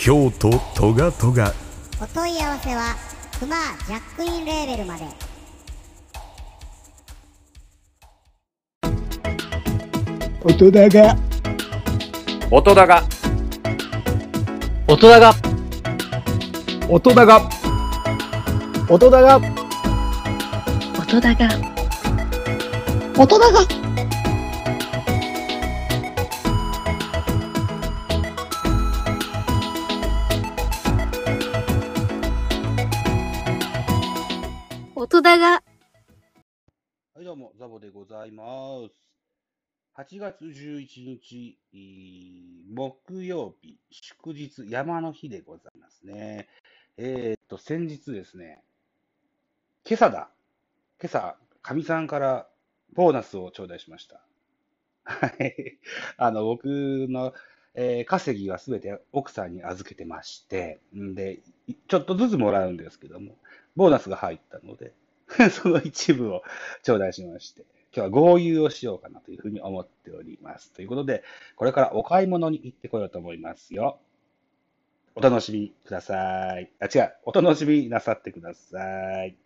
京都トガトガ。お問い合わせはクマジャックインレーベルまで。音だが。音だが。音だが、音だが。音だが。音だが、音だが音だが、はい、どうも、ザボでございます。8月11日、木曜日、祝日、山の日でございますね。えーっと、先日ですね、今朝だ。今朝、かみさんからボーナスを頂戴しました。はい。あの、僕の、えー稼ぎはすべて奥さんに預けてまして、んで、ちょっとずつもらうんですけども、ボーナスが入ったので、その一部を頂戴しまして、今日は合流をしようかなというふうに思っております。ということで、これからお買い物に行ってこようと思いますよ。お楽しみください。あ、違う。お楽しみなさってください。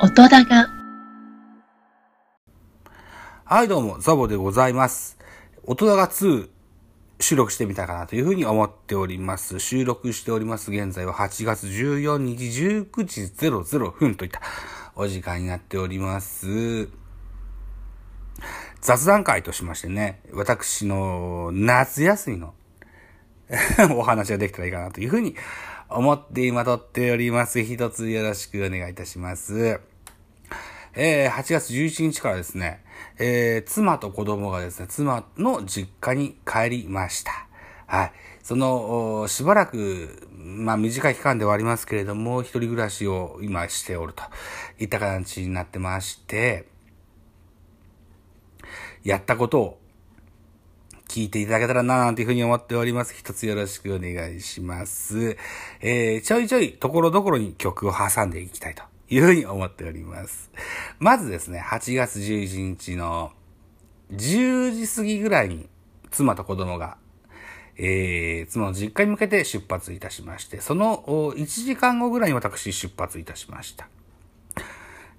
音だが、はい、どうも、ザボでございます。大人が2収録してみたかなというふうに思っております。収録しております。現在は8月14日19時00分といったお時間になっております。雑談会としましてね、私の夏休みの お話ができたらいいかなというふうに思って今撮っております。一つよろしくお願いいたします。えー8月11日からですね、えー妻と子供がですね、妻の実家に帰りました。はい。その、しばらく、まあ短い期間ではありますけれども、一人暮らしを今しておるといった形になってまして、やったことを聞いていただけたらななんていうふうに思っております。一つよろしくお願いします。えー、ちょいちょいところどころに曲を挟んでいきたいというふうに思っております。まずですね、8月11日の10時過ぎぐらいに妻と子供が、えー、妻の実家に向けて出発いたしまして、その1時間後ぐらいに私出発いたしました。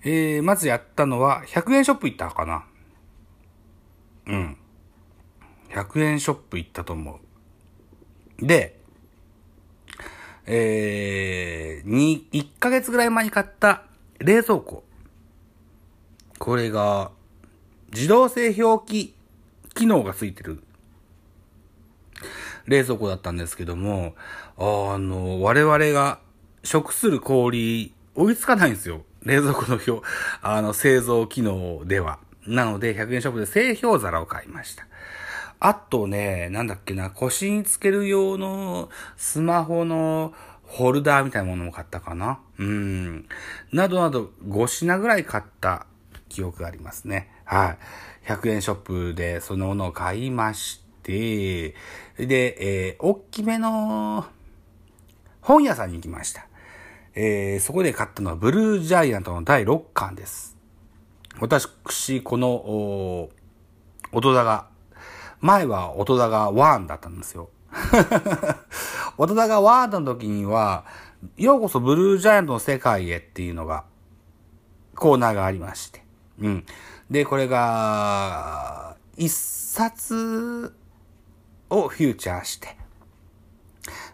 えー、まずやったのは100円ショップ行ったかな。うん。100円ショップ行ったと思う。で、えー、に、1ヶ月ぐらい前に買った冷蔵庫。これが、自動製氷機機能がついてる冷蔵庫だったんですけども、あの、我々が食する氷、追いつかないんですよ。冷蔵庫の表、あの、製造機能では。なので、100円ショップで製氷皿を買いました。あとね、なんだっけな、腰につける用のスマホのホルダーみたいなものも買ったかな。うん。などなど5品ぐらい買った記憶がありますね。はい。100円ショップでそのものを買いまして、で、えー、大きめの本屋さんに行きました。えー、そこで買ったのはブルージャイアントの第6巻です。私、この、お音田が、前は音田が1だったんですよ。音田が1の時には、ようこそブルージャイアントの世界へっていうのが、コーナーがありまして。うん。で、これが、一冊をフューチャーして、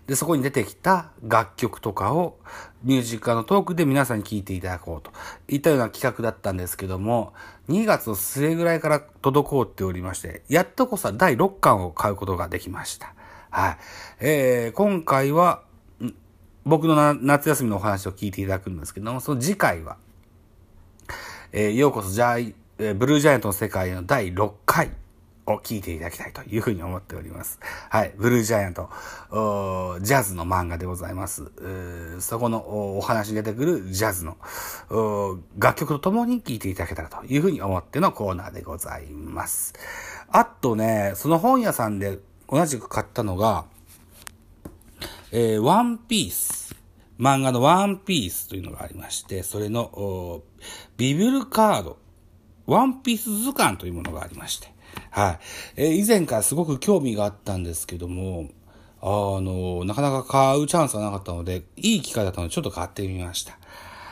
で、そこに出てきた楽曲とかをミュージカルのトークで皆さんに聴いていただこうといったような企画だったんですけども、2月の末ぐらいから滞っておりまして、やっとこそ第6巻を買うことができました。はい。えー、今回は、僕の夏休みのお話を聞いていただくんですけども、その次回は、えーようこそジャイ、えーブルージャイアントの世界への第6回を聞いていただきたいというふうに思っております。はい。ブルージャイアント、ジャズの漫画でございます。そこのお話に出てくるジャズの楽曲とともに聴いていただけたらというふうに思ってのコーナーでございます。あとね、その本屋さんで同じく買ったのが、えー、ワンピース。漫画のワンピースというのがありまして、それの、ビブルカード、ワンピース図鑑というものがありまして、はい。えー、以前からすごく興味があったんですけども、あの、なかなか買うチャンスがなかったので、いい機会だったのでちょっと買ってみました。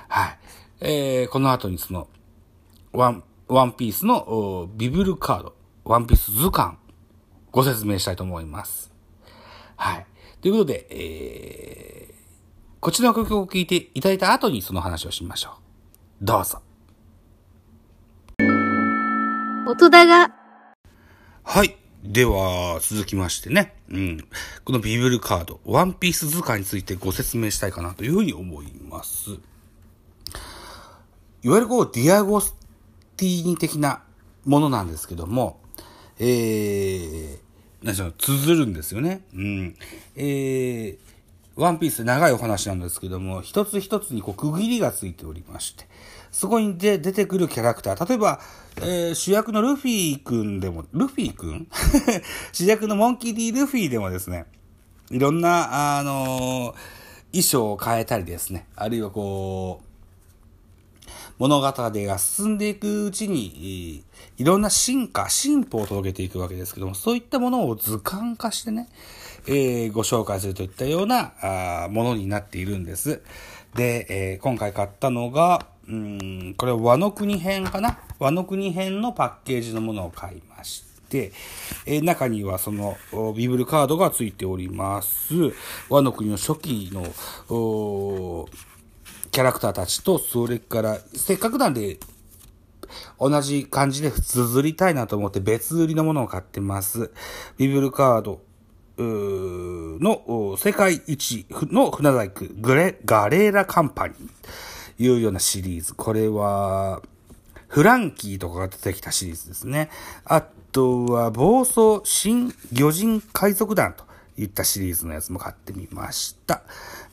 はい。えー、この後にその、ワン、ワンピースのビブルカード、ワンピース図鑑、ご説明したいと思います。はい。ということで、えー、こちらの曲を聴いていただいた後にその話をしましょう。どうぞ。音だが。はい。では、続きましてね。うん。このビブルカード、ワンピース図鑑についてご説明したいかなというふうに思います。いわゆるこう、ディアゴスティーニ的なものなんですけども、えー、何でしょう、綴るんですよね。うん。えー、ワンピース長いお話なんですけども、一つ一つにこう区切りがついておりまして、そこにで出てくるキャラクター、例えば、えー、主役のルフィくんでも、ルフィくん 主役のモンキー D ルフィでもですね、いろんな、あのー、衣装を変えたりですね、あるいはこう、物語が進んでいくうちに、いろんな進化、進歩を届けていくわけですけども、そういったものを図鑑化してね、えー、ご紹介するといったようなあものになっているんです。で、えー、今回買ったのが、うん、これは和の国編かな？和の国編のパッケージのものを買いまして、えー、中にはそのビブルカードが付いております。和の国の初期の、キャラクターたちと、それから、せっかくなんで、同じ感じで綴りたいなと思って別売りのものを買ってます。ビブルカード、の世界一の船大工グレ、ガレーラカンパニーいうようなシリーズ。これは、フランキーとかが出てきたシリーズですね。あとは、暴走新魚人海賊団といったシリーズのやつも買ってみました。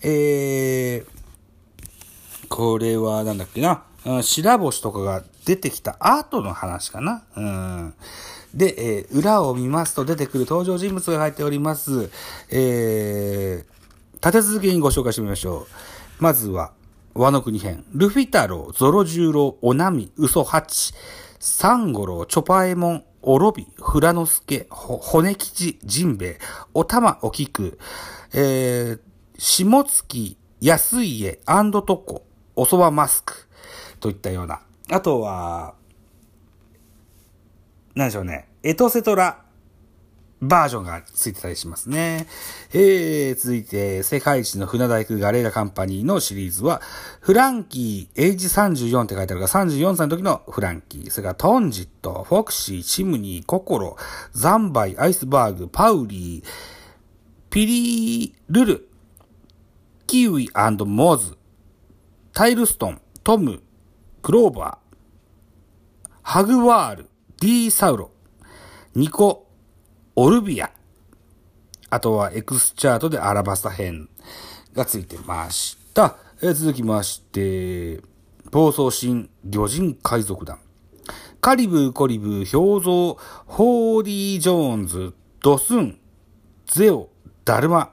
えー、これはなんだっけな、うん、白星とかが出てきた後の話かな。うんで、えー、裏を見ますと出てくる登場人物が入っております。えー、立て続けにご紹介してみましょう。まずは、和の国編。ルフィ太郎、ゾロ十郎、オナミ、ウソハチ、サンゴロウ、チョパエモン、オロビ、フラノスケ、骨吉、ジンベエ、おたま、おきく、えー、下月、安家、アンドトコ、おそばマスク、といったような。あとは、なんでしょうね。エトセトラバージョンがついてたりしますね。えー、続いて、世界一の船大工ガレーラカンパニーのシリーズは、フランキー、エイジ34って書いてあるが、34歳の時のフランキー、それからトンジット、フォクシー、チムニー、ココロ、ザンバイ、アイスバーグ、パウリー、ピリールル、キウイモーズ、タイルストン、トム、クローバー、ハグワール、ディーサウロ、ニコ、オルビア、あとはエクスチャートでアラバスタ編がついてました。えー、続きまして、暴走新魚人海賊団。カリブ、コリブー、氷像、ホーリー・ジョーンズ、ドスン、ゼオ、ダルマ、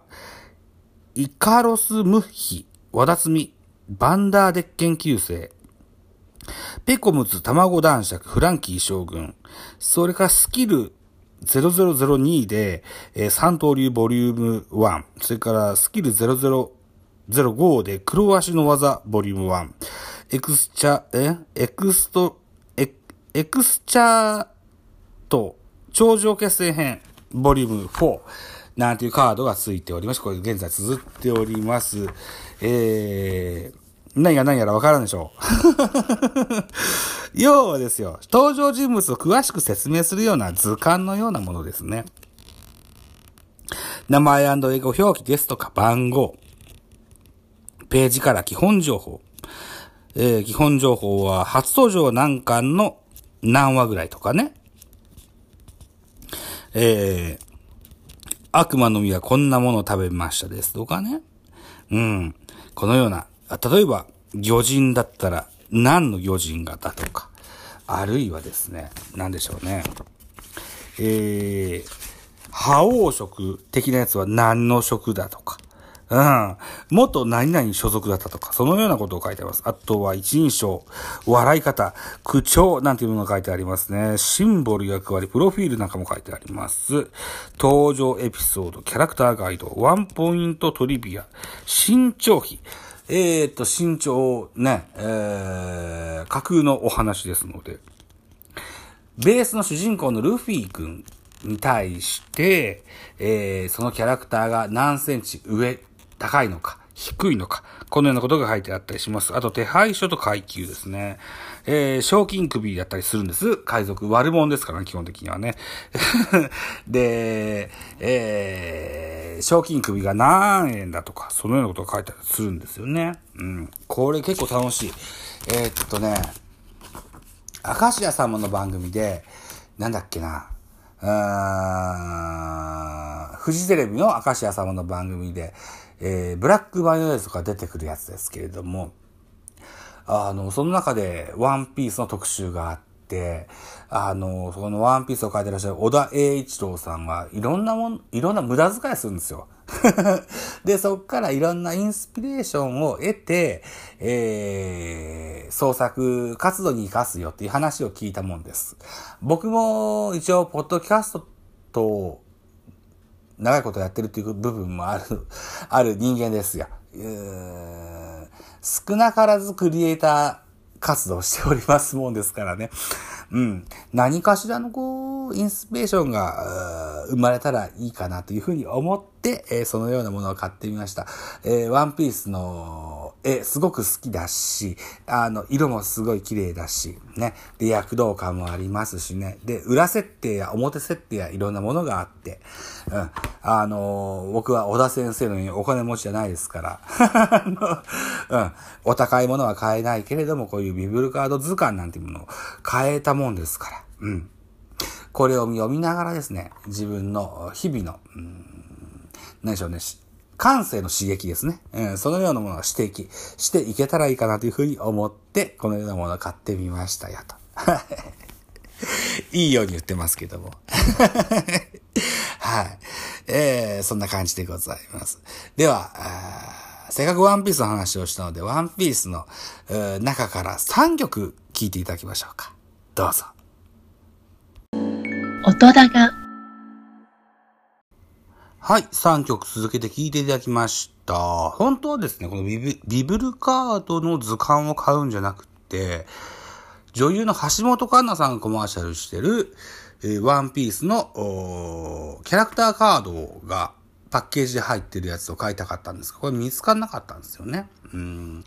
イカロス・ムッヒ、ワダツミ、バンダーデッケン九世、ペコムズ卵男爵フランキー将軍。それからスキル0002で、えー、三刀流ボリューム1。それからスキル0005で黒足の技ボリューム1。エクスチャ、え？エクスト、エエクスチャート頂上決戦編ボリューム4。なんていうカードが付いておりまして、これ現在綴っております。えー、何が何やらわからんでしょう。要はですよ、登場人物を詳しく説明するような図鑑のようなものですね。名前英語表記ですとか番号。ページから基本情報。えー、基本情報は初登場何巻の何話ぐらいとかね。えー、悪魔の実はこんなものを食べましたですとかね。うん。このような、例えば、魚人だったら、何の魚人がだとか、あるいはですね、何でしょうね。えー、覇王色的なやつは何の色だとか、うん。元何々所属だったとか、そのようなことを書いてあります。あとは一人称、笑い方、口調なんていうものが書いてありますね。シンボル役割、プロフィールなんかも書いてあります。登場エピソード、キャラクターガイド、ワンポイントトリビア、身長比。えー、っと、身長、ね、えー、架空のお話ですので、ベースの主人公のルフィ君に対して、えー、そのキャラクターが何センチ上高いのか、低いのか、このようなことが書いてあったりします。あと、手配書と階級ですね。えー、賞金首だったりするんです。海賊。悪者ですからね、基本的にはね。で、えー、賞金首が何円だとか、そのようなことが書いたりするんですよね。うん。これ結構楽しい。えー、っとね、明石家さんもの番組で、なんだっけな、あフジテレビの明石家さんもの番組で、えー、ブラックマヨネーズとか出てくるやつですけれども、あの、その中でワンピースの特集があって、あの、そのワンピースを書いてらっしゃる小田栄一郎さんがいろんなもん、いろんな無駄遣いするんですよ。で、そっからいろんなインスピレーションを得て、えー、創作活動に活かすよっていう話を聞いたもんです。僕も一応、ポッドキャストと長いことやってるっていう部分もある、ある人間ですよ。少なからずクリエイター活動しておりますもんですからね。うん。何かしらのこう、インスピレーションが生まれたらいいかなというふうに思って、えー、そのようなものを買ってみました。えー、ワンピースの絵、すごく好きだし、あの、色もすごい綺麗だし、ね。で、躍動感もありますしね。で、裏設定や表設定やいろんなものがあって、うん。あのー、僕は小田先生のようにお金持ちじゃないですから、うん。お高いものは買えないけれども、こういうビブルカード図鑑なんていうものを買えたもんですから、うん。これを読みながらですね、自分の日々の、うん、何でしょうね、感性の刺激ですね。うん、そのようなものを指摘していけたらいいかなというふうに思って、このようなものを買ってみましたよと。いいように言ってますけども。はい。えー、そんな感じでございます。では、せっかくワンピースの話をしたので、ワンピースの中から3曲聴いていただきましょうか。どうぞ。音がはい、3曲続けて聴いていただきました。本当はですね、このビブルカードの図鑑を買うんじゃなくて、女優の橋本環奈さんがコマーシャルしてる、えー、ワンピースのキャラクターカードがパッケージで入ってるやつを買いたかったんですが、これ見つかんなかったんですよね。うん。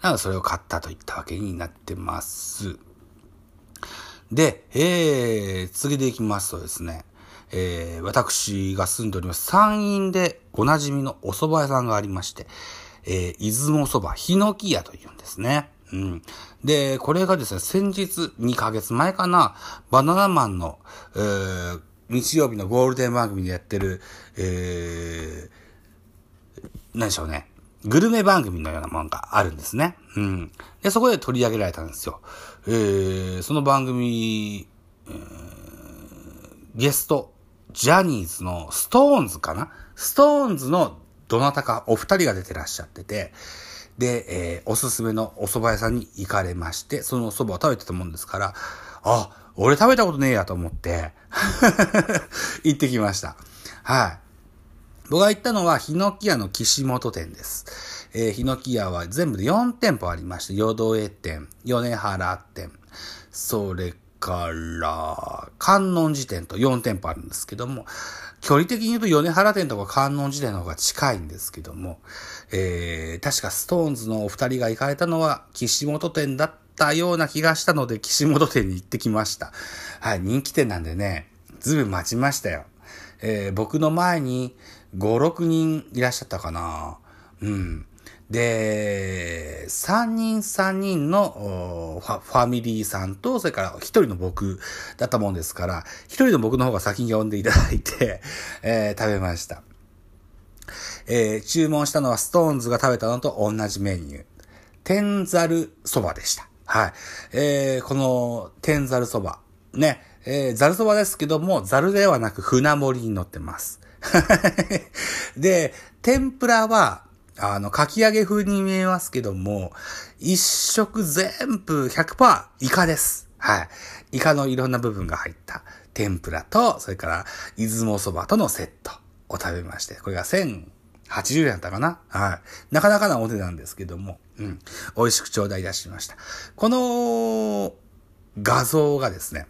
なのでそれを買ったといったわけになってます。で、えー、次でいきますとですね、えー、私が住んでおります山陰でおなじみのお蕎麦屋さんがありまして、えー、出雲蕎麦、ヒノキ屋というんですね。うん。で、これがですね、先日2ヶ月前かな、バナナマンの、えー、日曜日のゴールデン番組でやってる、えー、何でしょうね。グルメ番組のようなものがあるんですね。うん。で、そこで取り上げられたんですよ。えー、その番組、えー、ゲストジャニーズの SixTONESかな？ SixTONESのどなたかお二人が出てらっしゃってて、で、えー、おすすめのお蕎麦屋さんに行かれまして、そのお蕎麦を食べてたもんですから、あ、俺食べたことねえやと思って 行ってきました。はい。僕が行ったのは、ヒノキ屋の岸本店です。えー、ヒノキ屋は全部で4店舗ありまして、ヨドエ店、米原店、それから、観音寺店と4店舗あるんですけども、距離的に言うと米原店とか観音寺店の方が近いんですけども、えー、確かストーンズのお二人が行かれたのは岸本店だったような気がしたので、岸本店に行ってきました。はい、人気店なんでね、ずいぶん待ちましたよ。えー、僕の前に5、6人いらっしゃったかな。うん。で、3人3人のファファミリーさんと、それから1人の僕だったもんですから、1人の僕の方が先に呼んでいただいて、えー食べました。えー注文したのはストーンズが食べたのと同じメニュー。天ざるそばでした。はい。えーこの天ざるそば。ね。えー、ざるそばですけども、ざるではなく船盛りに乗ってます。で、天ぷらは、あの、かき揚げ風に見えますけども、一食全部100%イカです。はい。イカのいろんな部分が入った天ぷらと、それから、出雲そばとのセットを食べまして、これが1080円だったかなはい。なかなかなお値段ですけども、うん。美味しく頂戴いたしました。この画像がですね、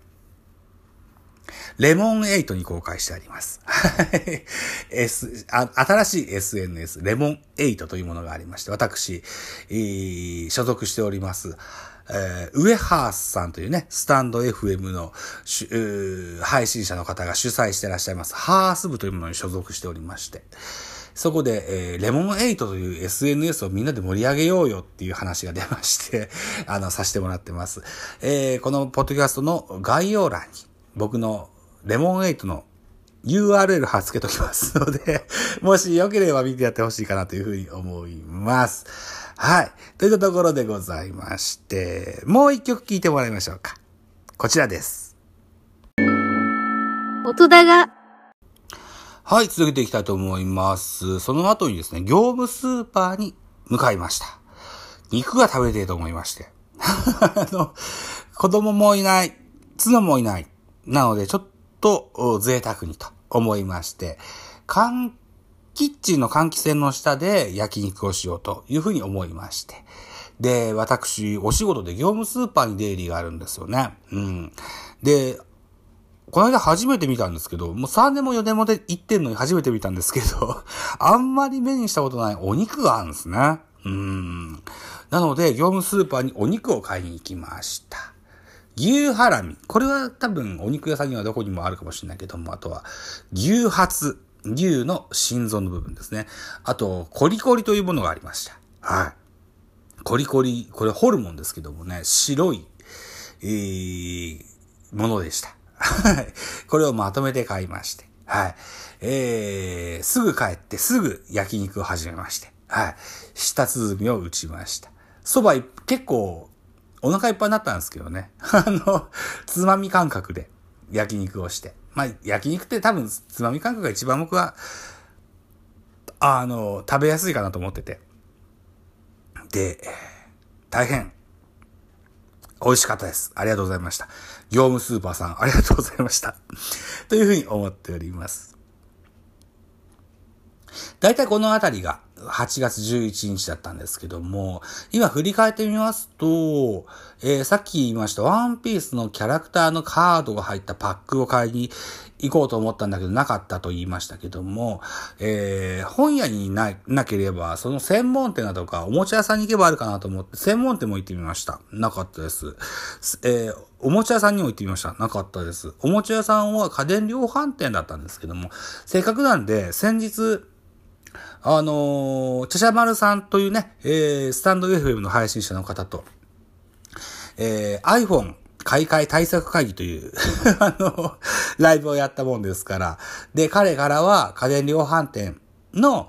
レモン8に公開してあります。はい。S、あ新しい SNS、レモン8というものがありまして、私、えー所属しております。えーウエハースさんというね、スタンド FM の配信者の方が主催してらっしゃいます、ハース部というものに所属しておりまして、そこで、えーレモン8という SNS をみんなで盛り上げようよっていう話が出まして、あの、させてもらってます。えーこのポッドキャストの概要欄に、僕のレモン8の URL 貼っ付けときますので、もしよければ見てやってほしいかなというふうに思います。はい。といったところでございまして、もう一曲聴いてもらいましょうか。こちらです。音だが、はい、続けていきたいと思います。その後にですね、業務スーパーに向かいました。肉が食べていと思いまして。あの、子供もいない、妻もいない。なので、ちょっと贅沢にと思いまして、換キッチンの換気扇の下で焼肉をしようというふうに思いまして。で、私、お仕事で業務スーパーに出入りがあるんですよね。うん。で、この間初めて見たんですけど、もう3年も4年もで行ってんのに初めて見たんですけど、あんまり目にしたことないお肉があるんですね。うん。なので、業務スーパーにお肉を買いに行きました。牛ハラミ。これは多分お肉屋さんにはどこにもあるかもしれないけども、あとは牛ハツ。牛の心臓の部分ですね。あと、コリコリというものがありました。はい。コリコリ、これホルモンですけどもね、白い、えー、ものでした。はい。これをまとめて買いまして。はい。えー、すぐ帰ってすぐ焼肉を始めまして。はい。舌鼓を打ちました。蕎麦結構お腹いっぱいになったんですけどね。あの、つまみ感覚で焼肉をして。まあ、焼肉って多分つまみ感覚が一番僕は、あの、食べやすいかなと思ってて。で、大変、美味しかったです。ありがとうございました。業務スーパーさん、ありがとうございました。というふうに思っております。大体このあたりが8月11日だったんですけども、今振り返ってみますと、えーさっき言いましたワンピースのキャラクターのカードが入ったパックを買いに行こうと思ったんだけどなかったと言いましたけども、えー本屋にななければ、その専門店だとかおもちゃ屋さんに行けばあるかなと思って、専門店も行ってみました。なかったです。えーおもちゃ屋さんにも行ってみました。なかったです。おもちゃ屋さんは家電量販店だったんですけども、せっかくなんで、先日、あのー、チャシャマルさんというね、えー、スタンド FM の配信者の方と、えー、iPhone 買い替え対策会議という、あの、ライブをやったもんですから、で、彼からは家電量販店の、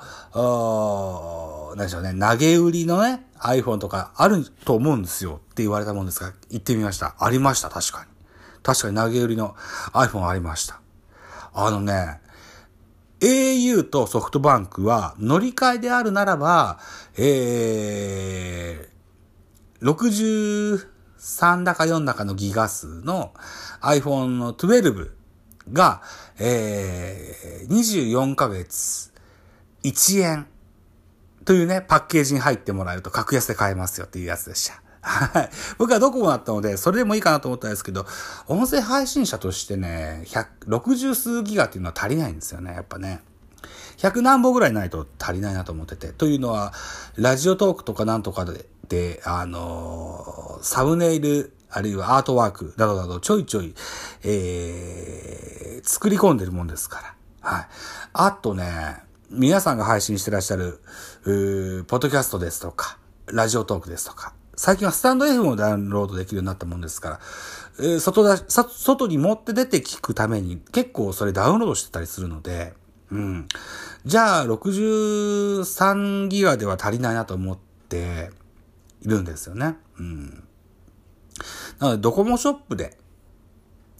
何でしょうね、投げ売りのね、iPhone とかあると思うんですよって言われたもんですが、行ってみました。ありました、確かに。確かに投げ売りの iPhone ありました。あのね、au とソフトバンクは乗り換えであるならば、えー、63だか4だかのギガ数の iPhone の12が、えー、24ヶ月1円というね、パッケージに入ってもらえると格安で買えますよっていうやつでした。はい。僕はドコモだったので、それでもいいかなと思ったんですけど、音声配信者としてね、160数ギガっていうのは足りないんですよね、やっぱね。100何本ぐらいないと足りないなと思ってて。というのは、ラジオトークとかなんとかで、であのーサムネイル、あるいはアートワークなどなどちょいちょい、えー、作り込んでるもんですから。はい。あとね、皆さんが配信してらっしゃる、うーポッドキャストですとか、ラジオトークですとか、最近はスタンド FM をダウンロードできるようになったもんですから、えー外だ、さ外に持って出て聞くために結構それダウンロードしてたりするので、うん。じゃあ、63ギガでは足りないなと思っているんですよね。うん。なので、ドコモショップで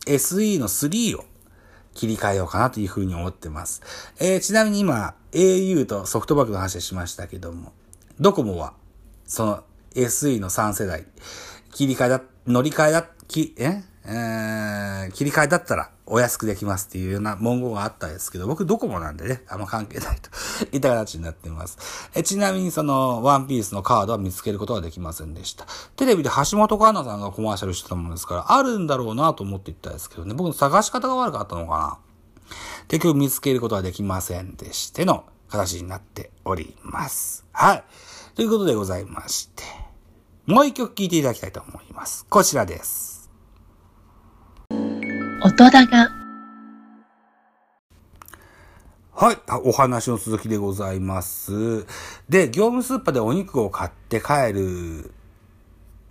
SE の3を切り替えようかなというふうに思ってます。えーちなみに今、au とソフトバンクの話しましたけども、ドコモは、その SE の3世代、切り替えだ、乗り換えだ、き、え？えー切り替えだったらお安くできますっていうような文言があったんですけど、僕ドコモなんでね、あんま関係ないと いった形になっています。えちなみにそのワンピースのカードは見つけることはできませんでした。テレビで橋本環奈さんがコマーシャルしてたものですから、あるんだろうなと思っていったんですけどね、僕の探し方が悪かったのかな。結局見つけることはできませんでしての形になっております。はい。ということでございまして、もう一曲聴いていただきたいと思います。こちらです。音高。はい。あお話の続きでございます。で、業務スーパーでお肉を買って帰る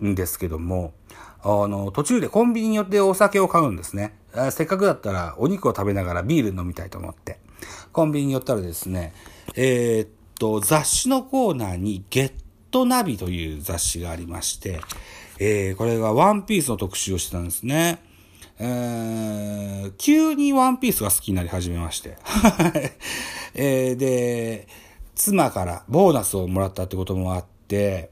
んですけども、あの、途中でコンビニによってお酒を買うんですね。あせっかくだったらお肉を食べながらビール飲みたいと思って。コンビニに寄ったらですね、えーっと、雑誌のコーナーにゲットナビという雑誌がありまして、えー、これがワンピースの特集をしてたんですね。えー急にワンピースが好きになり始めまして。えーで、妻からボーナスをもらったってこともあって、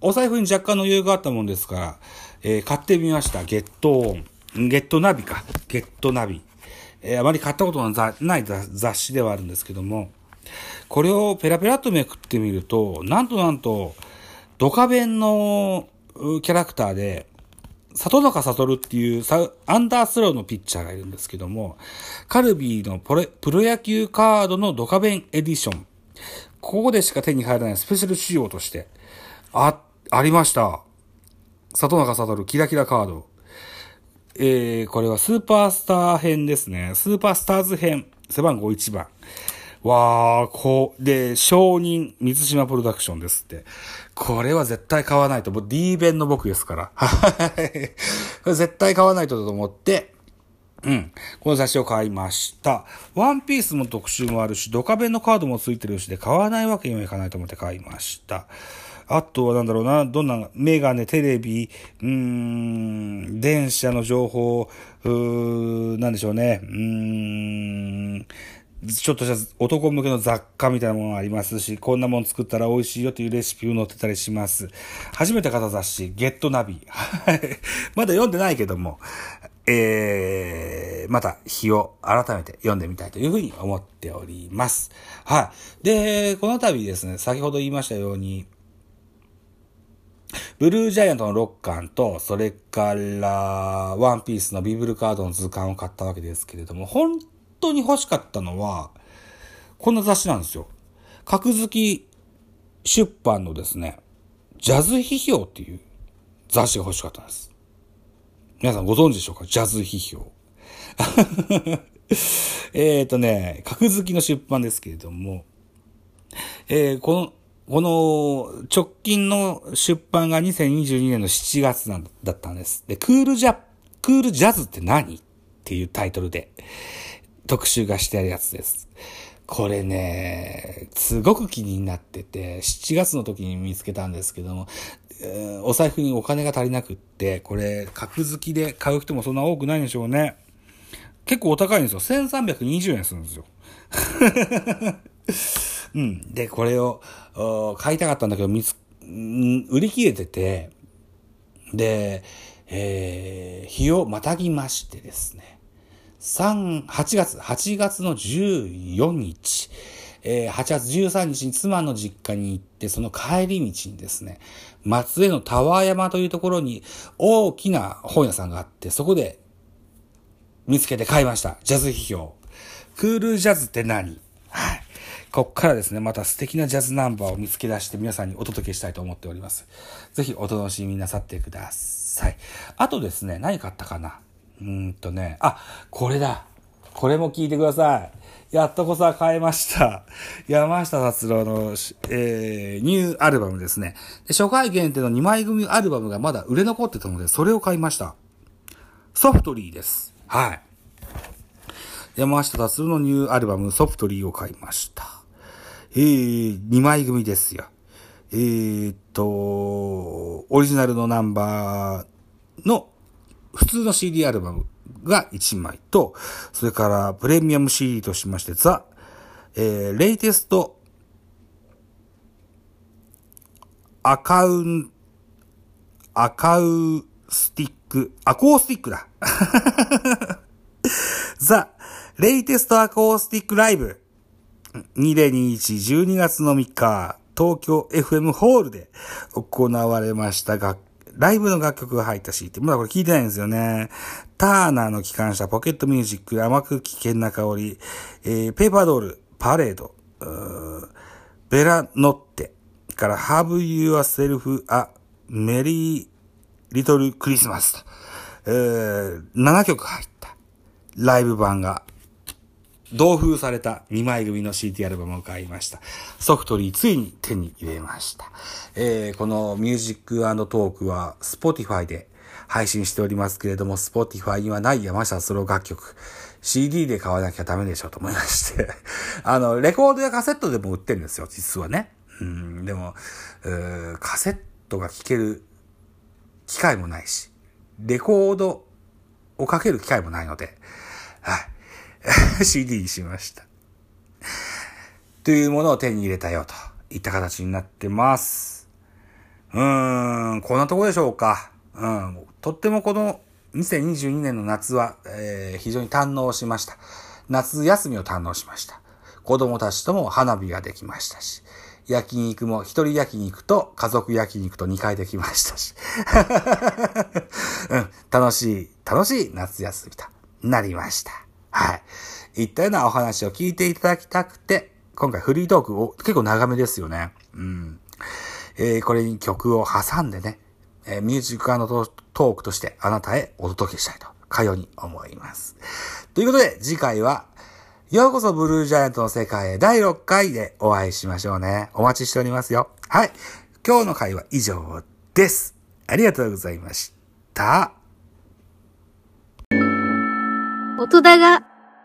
お財布に若干の余裕があったもんですから、えー買ってみました。ゲットオン。ゲットナビか。ゲットナビ。えーあまり買ったことのない雑誌ではあるんですけども、これをペラペラっとめくってみると、なんとなんと、ドカベンのキャラクターで、里中悟っていうアンダースローのピッチャーがいるんですけども、カルビーのプロプロ野球カードのドカベンエディション。ここでしか手に入らないスペシャル仕様として、あ、ありました。里中悟キラキラカード。えー、これはスーパースター編ですね。スーパースターズ編。背番号1番。わー、こう、で、承認、水島プロダクションですって。これは絶対買わないと。もう D 弁の僕ですから。はい。絶対買わないとだと思って、うん。この雑誌を買いました。ワンピースも特集もあるし、ドカベンのカードもついてるしで、買わないわけにはいかないと思って買いました。あとはなんだろうな、どんな、メガネ、テレビ、うーん、電車の情報、うー、なんでしょうね、うーん、ちょっとした男向けの雑貨みたいなものありますし、こんなもの作ったら美味しいよというレシピを載ってたりします。初めて買った雑誌、ゲットナビ。は いまだ読んでないけども、えー、また日を改めて読んでみたいというふうに思っております。はい。で、この度ですね、先ほど言いましたように、ブルージャイアントの6巻と、それから、ワンピースのビブルカードの図鑑を買ったわけですけれども、本当に欲しかったのは、こんな雑誌なんですよ。格付き出版のですね、ジャズ批評っていう雑誌が欲しかったんです。皆さんご存知でしょうか？ジャズ批評。えっとね、格付きの出版ですけれども、えーこの、この直近の出版が2022年の7月なんだったんです。で、クールジャ、クールジャズって何？っていうタイトルで特集がしてあるやつです。これね、すごく気になってて、7月の時に見つけたんですけども、えーお財布にお金が足りなくって、これ、格付きで買う人もそんな多くないんでしょうね。結構お高いんですよ。1320円するんですよ。うん。で、これを、買いたかったんだけど、見つ、売り切れてて、で、えー日をまたぎましてですね、3、8月、8月の14日、えー8月13日に妻の実家に行って、その帰り道にですね、松江のタワー山というところに大きな本屋さんがあって、そこで見つけて買いました。ジャズ批評。クールジャズって何？はい。こっからですね、また素敵なジャズナンバーを見つけ出して皆さんにお届けしたいと思っております。ぜひお楽しみなさってください。あとですね、何買ったかな？うんとね、あ、これだ。これも聞いてください。やっとこさ買えました。山下達郎の、えー、ニューアルバムですね。で初回限定の2枚組アルバムがまだ売れ残ってたので、それを買いました。ソフトリーです。はい。山下達郎のニューアルバムソフトリーを買いました。えー、2枚組ですよ。えーっと、オリジナルのナンバーの普通の CD アルバムが1枚と、それからプレミアム CD としまして、ザ、えー、レイテストアカウン、アカウスティック、アコースティックだ。ザ・レイテストアコースティックライブ2021-12月の3日、東京 FM ホールで行われましたが、ライブの楽曲が入った CD。まだこれ聞いてないんですよね。ターナーの機関車、ポケットミュージック、甘く危険な香り、えー、 Paper Doll、パレード、 Bella Notte、から Have Yourself a Merry Little Christmas と、えー、7曲入った。ライブ盤が。同封された2枚組の CT アルバムを買いました。 Softly ついに手に入れました。えー、このミュージックトークは Spotify で配信しておりますけれども、Spotify にはない山下ソロ楽曲、CD で買わなきゃダメでしょと思いまして。あの、レコードやカセットでも売ってるんですよ、実はね。うん、でも、カセットが聴ける機会もないし、レコードをかける機会もないので、はい。CD にしました。というものを手に入れたよといった形になってます。うーん、こんなとこでしょうか。うん、とってもこの2022年の夏は、えー、非常に堪能しました。夏休みを堪能しました。子供たちとも花火ができましたし、焼肉も一人焼肉と家族焼肉と2回できましたし。うん、楽しい、楽しい夏休みとなりました。はい。いったようなお話を聞いていただきたくて、今回フリートークを結構長めですよね。うん。えー、これに曲を挟んでね、えー、ミュージックトークとしてあなたへお届けしたいと、かように思います。ということで、次回は、ようこそブルージャイアントの世界へ第6回でお会いしましょうね。お待ちしておりますよ。はい。今日の回は以上です。ありがとうございました。音だが。